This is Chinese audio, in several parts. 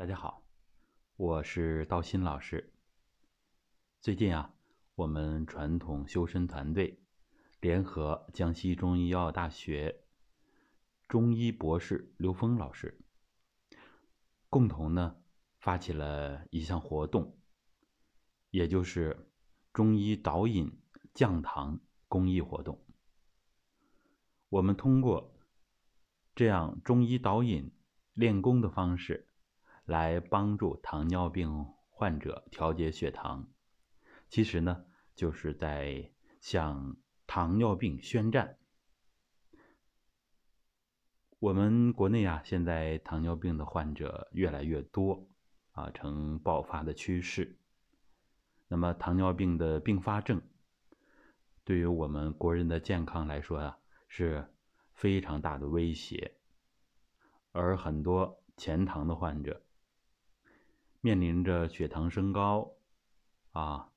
大家好，我是道新老师。最近啊，我们传统修身团队联合江西中医药大学中医博士刘峰老师，共同呢发起了一项活动，也就是中医导引降糖公益活动。我们通过这样中医导引练功的方式。来帮助糖尿病患者调节血糖，其实呢，就是在向糖尿病宣战。我们国内啊，现在糖尿病的患者越来越多，啊，呈爆发的趋势。那么，糖尿病的并发症，对于我们国人的健康来说啊，是非常大的威胁。而很多前糖的患者，面临着血糖升高，啊，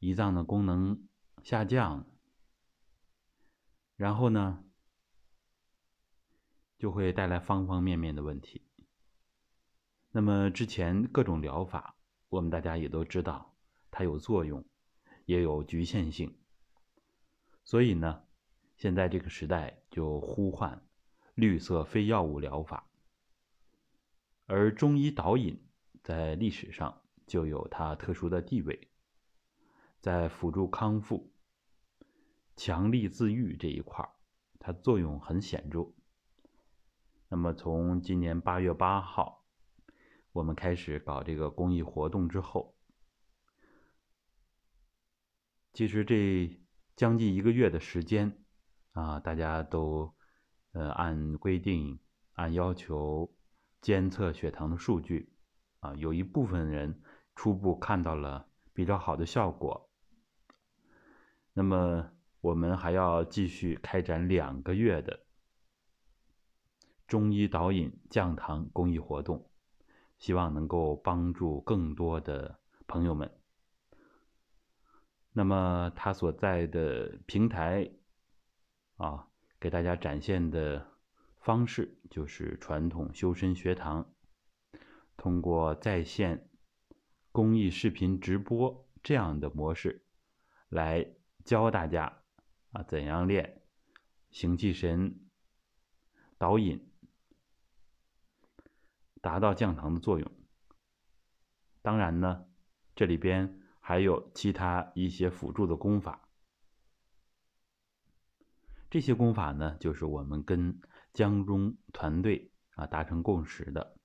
胰脏的功能下降，然后呢，就会带来方方面面的问题。那么之前各种疗法，我们大家也都知道，它有作用，也有局限性。所以呢，现在这个时代就呼唤绿色非药物疗法，而中医导引。在历史上就有它特殊的地位，在辅助康复、强力自愈这一块它作用很显著。那么从今年八月八号，我们开始搞这个公益活动之后，其实这将近一个月的时间，啊，大家都呃按规定、按要求监测血糖的数据。啊，有一部分人初步看到了比较好的效果。那么，我们还要继续开展两个月的中医导引降糖公益活动，希望能够帮助更多的朋友们。那么，他所在的平台啊，给大家展现的方式就是传统修身学堂。通过在线公益视频直播这样的模式，来教大家啊怎样练行气神导引，达到降糖的作用。当然呢，这里边还有其他一些辅助的功法。这些功法呢，就是我们跟江中团队啊达成共识的。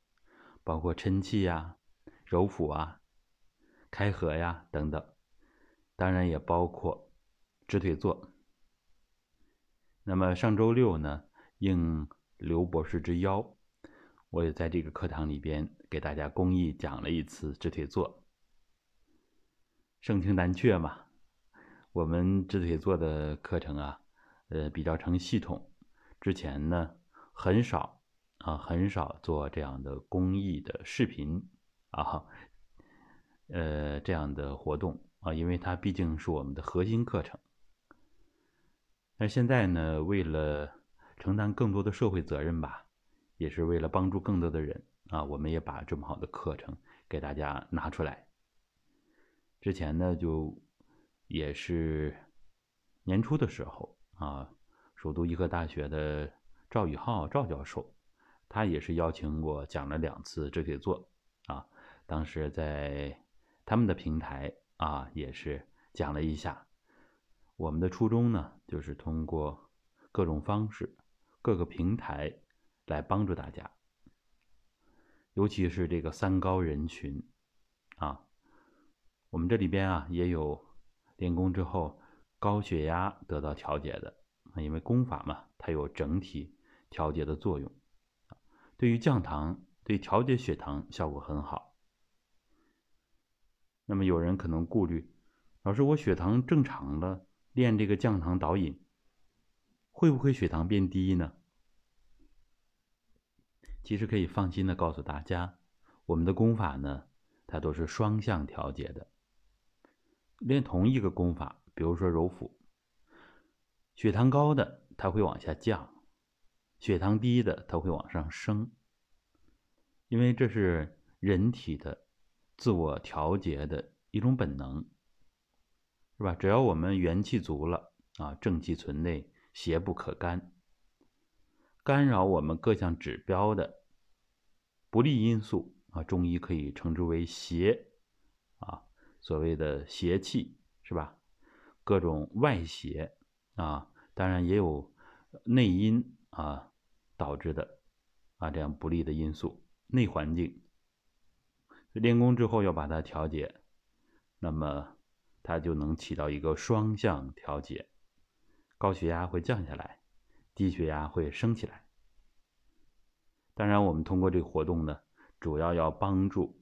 包括抻气呀、揉腹啊、开合呀等等，当然也包括直腿坐。那么上周六呢，应刘博士之邀，我也在这个课堂里边给大家公益讲了一次直腿坐。盛情难却嘛，我们直腿坐的课程啊，呃，比较成系统，之前呢很少。啊，很少做这样的公益的视频啊，呃，这样的活动啊，因为它毕竟是我们的核心课程。那现在呢，为了承担更多的社会责任吧，也是为了帮助更多的人啊，我们也把这么好的课程给大家拿出来。之前呢，就也是年初的时候啊，首都医科大学的赵宇浩赵教授。他也是邀请我讲了两次这腿坐，啊，当时在他们的平台啊，也是讲了一下。我们的初衷呢，就是通过各种方式、各个平台来帮助大家，尤其是这个三高人群，啊，我们这里边啊也有练功之后高血压得到调节的，因为功法嘛，它有整体调节的作用。对于降糖、对调节血糖效果很好。那么有人可能顾虑，老师，我血糖正常了，练这个降糖导引，会不会血糖变低呢？其实可以放心的告诉大家，我们的功法呢，它都是双向调节的。练同一个功法，比如说揉腹，血糖高的它会往下降。血糖低的，它会往上升。因为这是人体的自我调节的一种本能，是吧？只要我们元气足了啊，正气存内，邪不可干，干扰我们各项指标的不利因素啊，中医可以称之为邪啊，所谓的邪气，是吧？各种外邪啊，当然也有内因啊导致的啊这样不利的因素，内环境。练功之后要把它调节，那么它就能起到一个双向调节，高血压会降下来，低血压会升起来。当然，我们通过这个活动呢，主要要帮助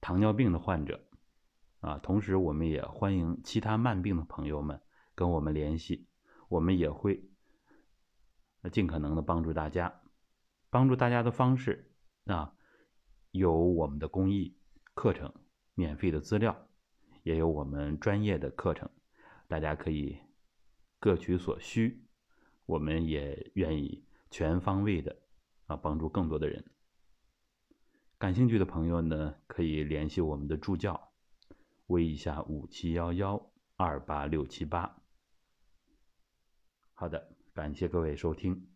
糖尿病的患者。啊，同时我们也欢迎其他慢病的朋友们跟我们联系，我们也会尽可能的帮助大家。帮助大家的方式啊，有我们的公益课程、免费的资料，也有我们专业的课程，大家可以各取所需。我们也愿意全方位的啊帮助更多的人。感兴趣的朋友呢，可以联系我们的助教。微一下五七幺幺二八六七八。好的，感谢各位收听。